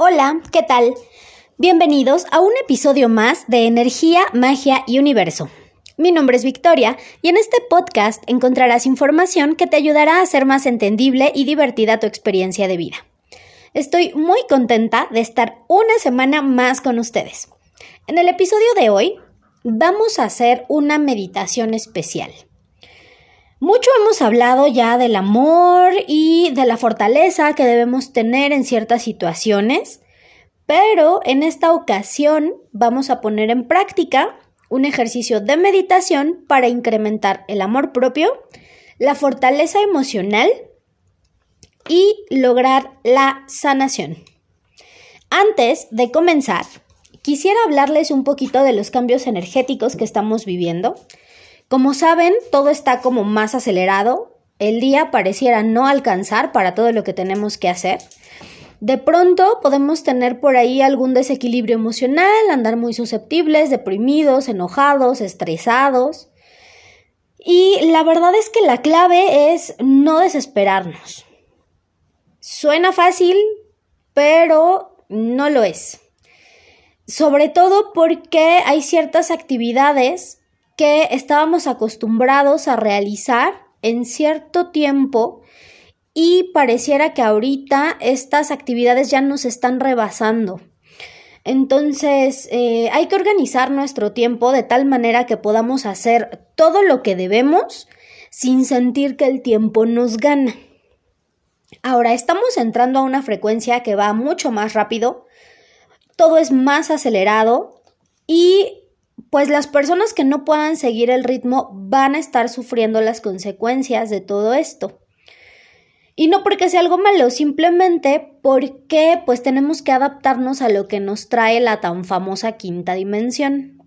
Hola, ¿qué tal? Bienvenidos a un episodio más de Energía, Magia y Universo. Mi nombre es Victoria y en este podcast encontrarás información que te ayudará a hacer más entendible y divertida tu experiencia de vida. Estoy muy contenta de estar una semana más con ustedes. En el episodio de hoy vamos a hacer una meditación especial. Mucho hemos hablado ya del amor y de la fortaleza que debemos tener en ciertas situaciones, pero en esta ocasión vamos a poner en práctica un ejercicio de meditación para incrementar el amor propio, la fortaleza emocional y lograr la sanación. Antes de comenzar, quisiera hablarles un poquito de los cambios energéticos que estamos viviendo como saben, todo está como más acelerado. El día pareciera no alcanzar para todo lo que tenemos que hacer. De pronto podemos tener por ahí algún desequilibrio emocional, andar muy susceptibles, deprimidos, enojados, estresados. Y la verdad es que la clave es no desesperarnos. Suena fácil, pero no lo es. Sobre todo porque hay ciertas actividades que estábamos acostumbrados a realizar en cierto tiempo y pareciera que ahorita estas actividades ya nos están rebasando. Entonces, eh, hay que organizar nuestro tiempo de tal manera que podamos hacer todo lo que debemos sin sentir que el tiempo nos gana. Ahora, estamos entrando a una frecuencia que va mucho más rápido, todo es más acelerado y pues las personas que no puedan seguir el ritmo van a estar sufriendo las consecuencias de todo esto. Y no porque sea algo malo, simplemente porque pues tenemos que adaptarnos a lo que nos trae la tan famosa quinta dimensión.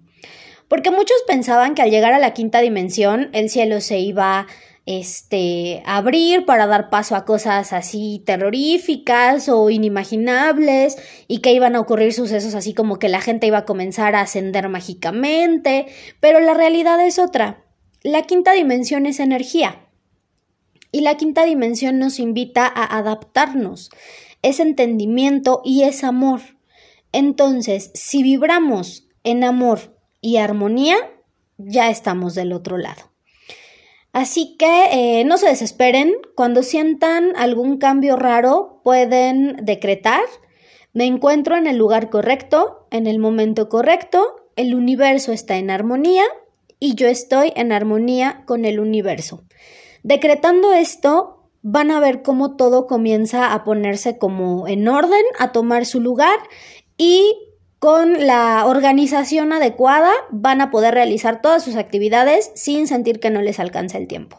Porque muchos pensaban que al llegar a la quinta dimensión el cielo se iba este, abrir para dar paso a cosas así terroríficas o inimaginables y que iban a ocurrir sucesos así como que la gente iba a comenzar a ascender mágicamente, pero la realidad es otra. La quinta dimensión es energía y la quinta dimensión nos invita a adaptarnos, es entendimiento y es amor. Entonces, si vibramos en amor y armonía, ya estamos del otro lado. Así que eh, no se desesperen, cuando sientan algún cambio raro pueden decretar, me encuentro en el lugar correcto, en el momento correcto, el universo está en armonía y yo estoy en armonía con el universo. Decretando esto, van a ver cómo todo comienza a ponerse como en orden, a tomar su lugar y con la organización adecuada van a poder realizar todas sus actividades sin sentir que no les alcanza el tiempo.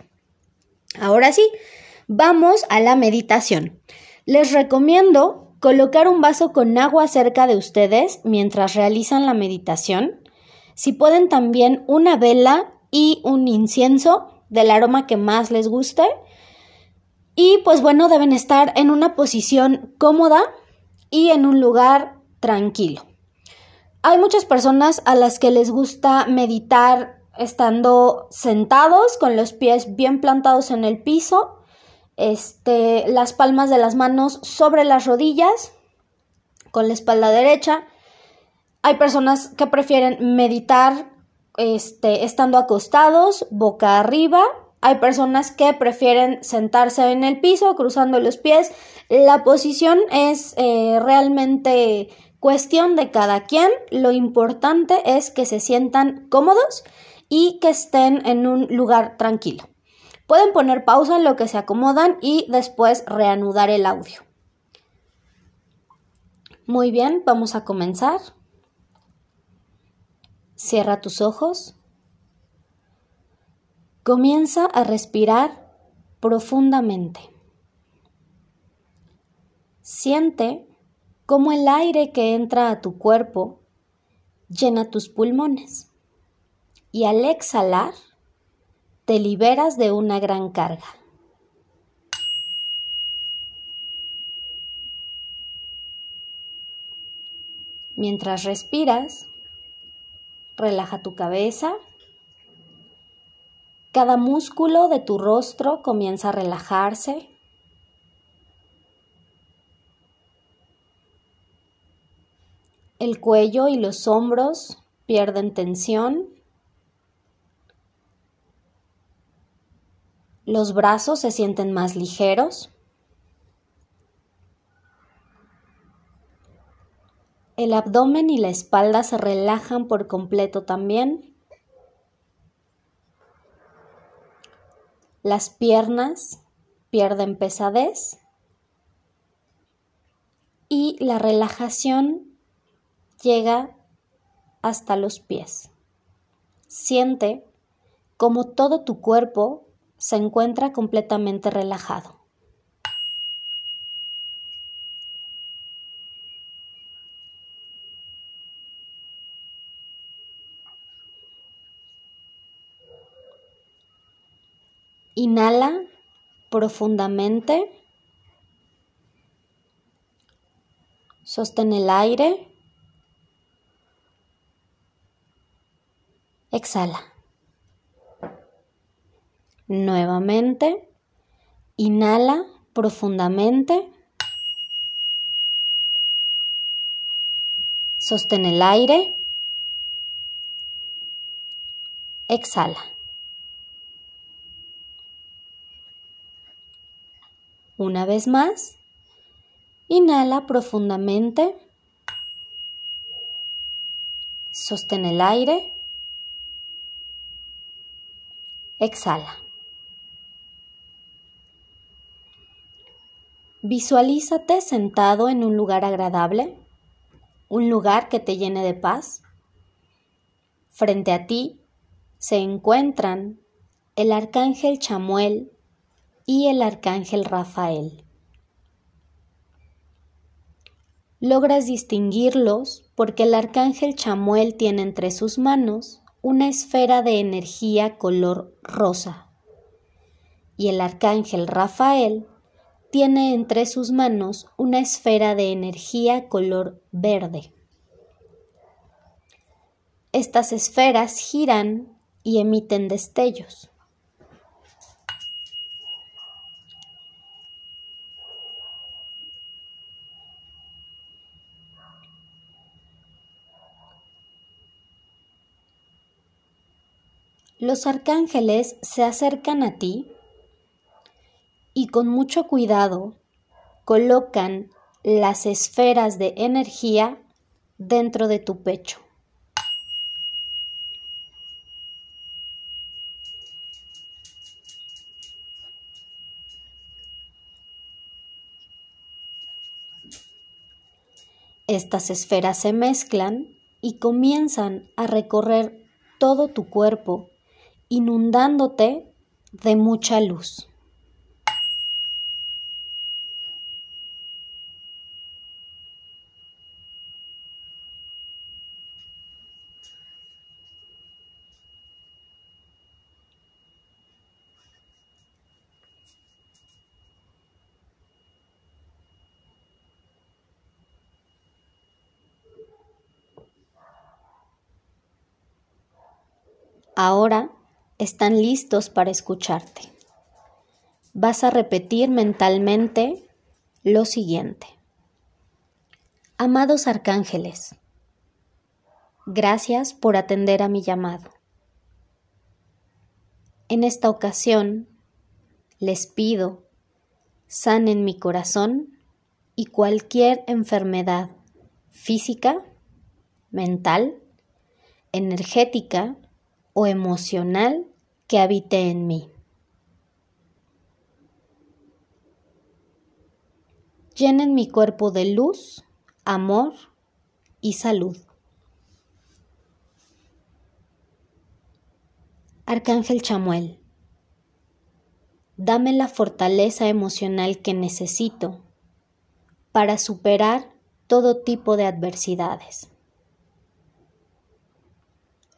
Ahora sí, vamos a la meditación. Les recomiendo colocar un vaso con agua cerca de ustedes mientras realizan la meditación. Si pueden también una vela y un incienso del aroma que más les guste. Y pues bueno, deben estar en una posición cómoda y en un lugar tranquilo. Hay muchas personas a las que les gusta meditar estando sentados con los pies bien plantados en el piso, este, las palmas de las manos sobre las rodillas, con la espalda derecha. Hay personas que prefieren meditar este, estando acostados, boca arriba. Hay personas que prefieren sentarse en el piso, cruzando los pies. La posición es eh, realmente Cuestión de cada quien, lo importante es que se sientan cómodos y que estén en un lugar tranquilo. Pueden poner pausa en lo que se acomodan y después reanudar el audio. Muy bien, vamos a comenzar. Cierra tus ojos. Comienza a respirar profundamente. Siente como el aire que entra a tu cuerpo llena tus pulmones y al exhalar te liberas de una gran carga. Mientras respiras, relaja tu cabeza. Cada músculo de tu rostro comienza a relajarse El cuello y los hombros pierden tensión. Los brazos se sienten más ligeros. El abdomen y la espalda se relajan por completo también. Las piernas pierden pesadez y la relajación llega hasta los pies. Siente como todo tu cuerpo se encuentra completamente relajado. Inhala profundamente. Sostén el aire. Exhala. Nuevamente. Inhala profundamente. Sostén el aire. Exhala. Una vez más, inhala profundamente, sostén el aire, exhala. Visualízate sentado en un lugar agradable, un lugar que te llene de paz. Frente a ti se encuentran el arcángel Chamuel y el arcángel Rafael. Logras distinguirlos porque el arcángel Chamuel tiene entre sus manos una esfera de energía color rosa y el arcángel Rafael tiene entre sus manos una esfera de energía color verde. Estas esferas giran y emiten destellos. Los arcángeles se acercan a ti y con mucho cuidado colocan las esferas de energía dentro de tu pecho. Estas esferas se mezclan y comienzan a recorrer todo tu cuerpo inundándote de mucha luz. Ahora están listos para escucharte. Vas a repetir mentalmente lo siguiente. Amados arcángeles, gracias por atender a mi llamado. En esta ocasión les pido sanen mi corazón y cualquier enfermedad física, mental, energética o emocional que habite en mí. Llenen mi cuerpo de luz, amor y salud. Arcángel Chamuel, dame la fortaleza emocional que necesito para superar todo tipo de adversidades.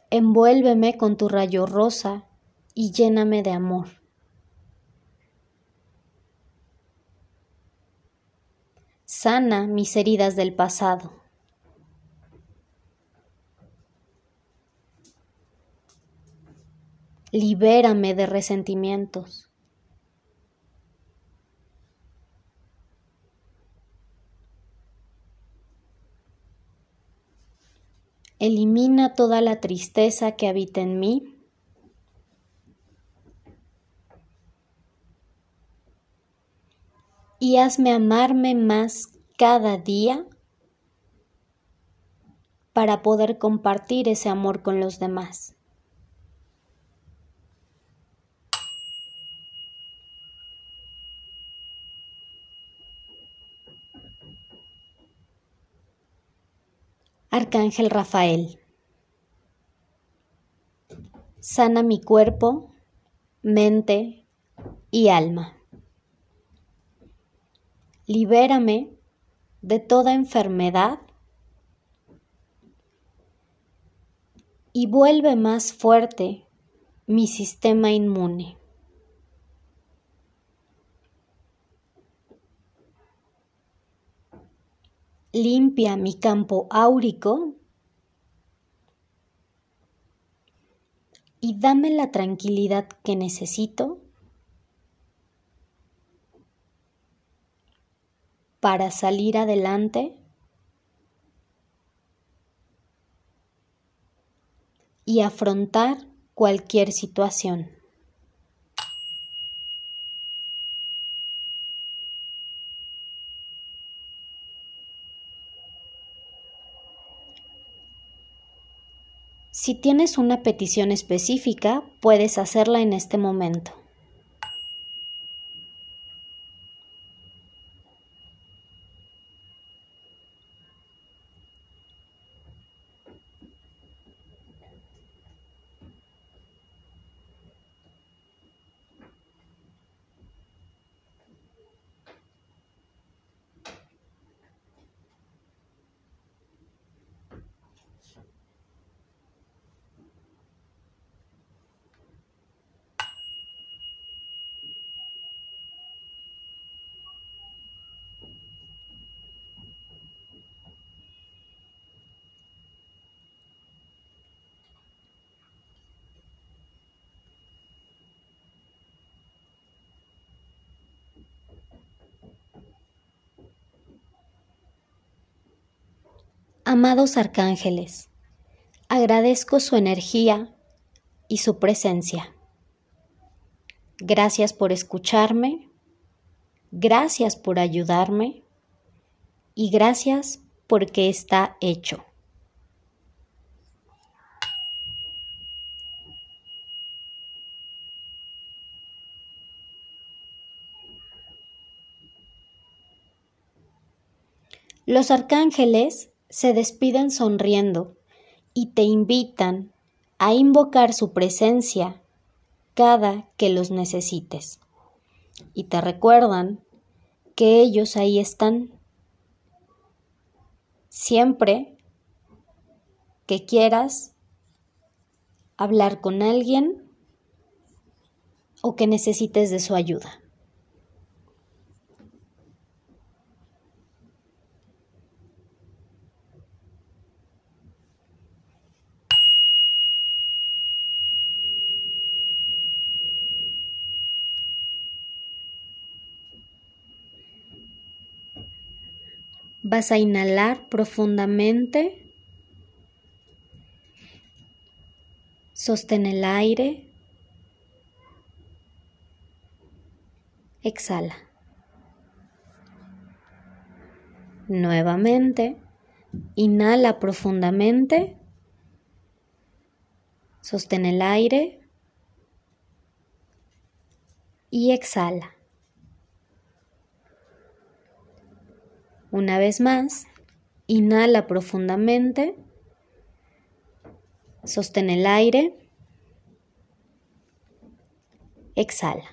Envuélveme con tu rayo rosa y lléname de amor. Sana mis heridas del pasado. Libérame de resentimientos. Elimina toda la tristeza que habita en mí. Y hazme amarme más cada día para poder compartir ese amor con los demás. Arcángel Rafael. Sana mi cuerpo, mente y alma. Libérame de toda enfermedad y vuelve más fuerte mi sistema inmune. Limpia mi campo áurico y dame la tranquilidad que necesito para salir adelante y afrontar cualquier situación. Si tienes una petición específica, puedes hacerla en este momento. Amados arcángeles, agradezco su energía y su presencia. Gracias por escucharme, gracias por ayudarme y gracias porque está hecho. Los arcángeles se despiden sonriendo y te invitan a invocar su presencia cada que los necesites. Y te recuerdan que ellos ahí están. Siempre que quieras hablar con alguien o que necesites de su ayuda. Vas a inhalar profundamente. Sostén el aire. Exhala. Nuevamente, inhala profundamente. Sostén el aire. Y exhala. Una vez más, inhala profundamente, sostén el aire, exhala.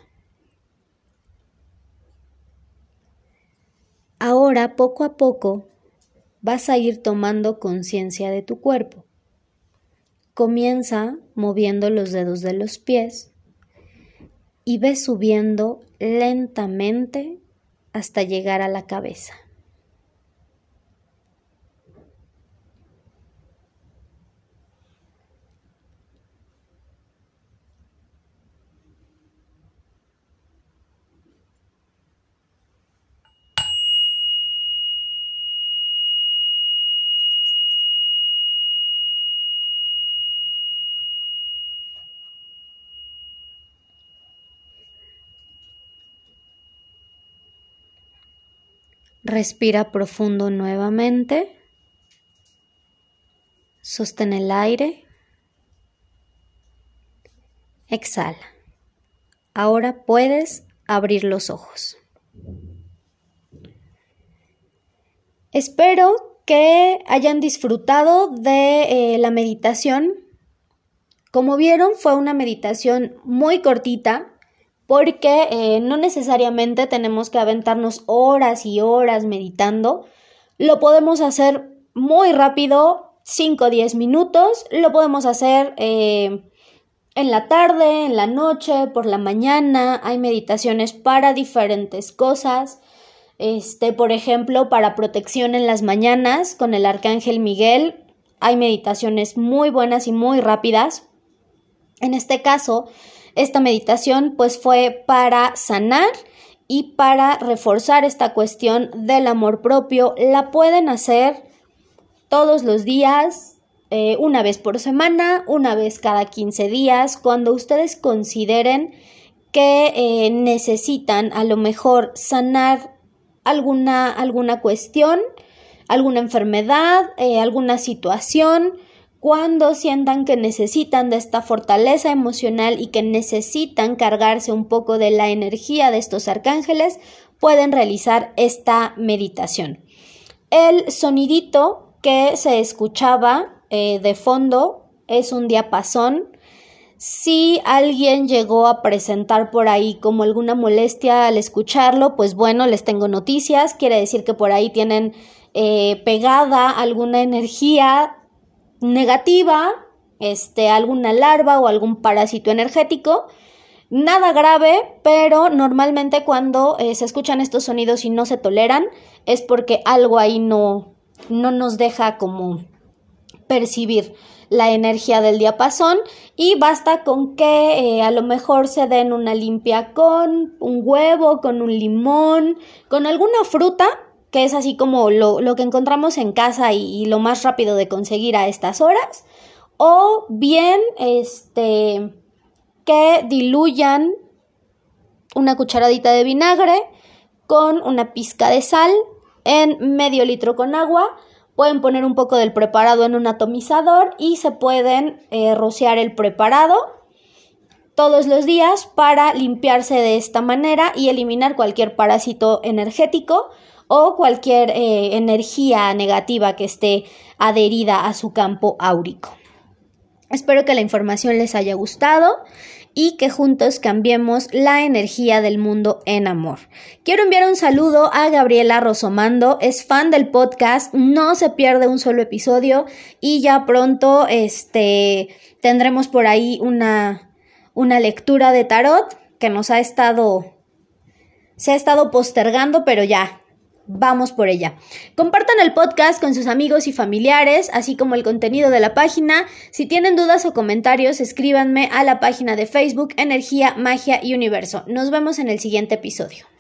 Ahora, poco a poco, vas a ir tomando conciencia de tu cuerpo. Comienza moviendo los dedos de los pies y ve subiendo lentamente hasta llegar a la cabeza. Respira profundo nuevamente. Sostén el aire. Exhala. Ahora puedes abrir los ojos. Espero que hayan disfrutado de eh, la meditación. Como vieron, fue una meditación muy cortita porque eh, no necesariamente tenemos que aventarnos horas y horas meditando. Lo podemos hacer muy rápido, 5 o 10 minutos. Lo podemos hacer eh, en la tarde, en la noche, por la mañana. Hay meditaciones para diferentes cosas. Este, por ejemplo, para protección en las mañanas con el arcángel Miguel, hay meditaciones muy buenas y muy rápidas. En este caso, esta meditación pues fue para sanar y para reforzar esta cuestión del amor propio. La pueden hacer todos los días, eh, una vez por semana, una vez cada 15 días, cuando ustedes consideren que eh, necesitan a lo mejor sanar alguna, alguna cuestión, alguna enfermedad, eh, alguna situación, cuando sientan que necesitan de esta fortaleza emocional y que necesitan cargarse un poco de la energía de estos arcángeles, pueden realizar esta meditación. El sonidito que se escuchaba eh, de fondo es un diapasón si alguien llegó a presentar por ahí como alguna molestia al escucharlo, pues bueno, les tengo noticias. Quiere decir que por ahí tienen eh, pegada alguna energía negativa, este, alguna larva o algún parásito energético. Nada grave, pero normalmente cuando eh, se escuchan estos sonidos y no se toleran, es porque algo ahí no, no nos deja como percibir la energía del diapasón y basta con que eh, a lo mejor se den una limpia con un huevo, con un limón, con alguna fruta que es así como lo, que encontramos en casa y, lo más rápido de conseguir a estas horas, o bien este que diluyan una cucharadita de vinagre con una pizca de sal en medio litro con agua. Pueden poner un poco del preparado en un atomizador y se pueden eh, rociar el preparado todos los días para limpiarse de esta manera y eliminar cualquier parásito energético o cualquier eh, energía negativa que esté adherida a su campo áurico. Espero que la información les haya gustado y que juntos cambiemos la energía del mundo en amor. Quiero enviar un saludo a Gabriela Rosomando, es fan del podcast, no se pierde un solo episodio y ya pronto este tendremos por ahí una una lectura de tarot que nos ha estado se ha estado postergando, pero ya Vamos por ella. Compartan el podcast con sus amigos y familiares, así como el contenido de la página. Si tienen dudas o comentarios, escríbanme a la página de Facebook Energía, Magia y Universo. Nos vemos en el siguiente episodio.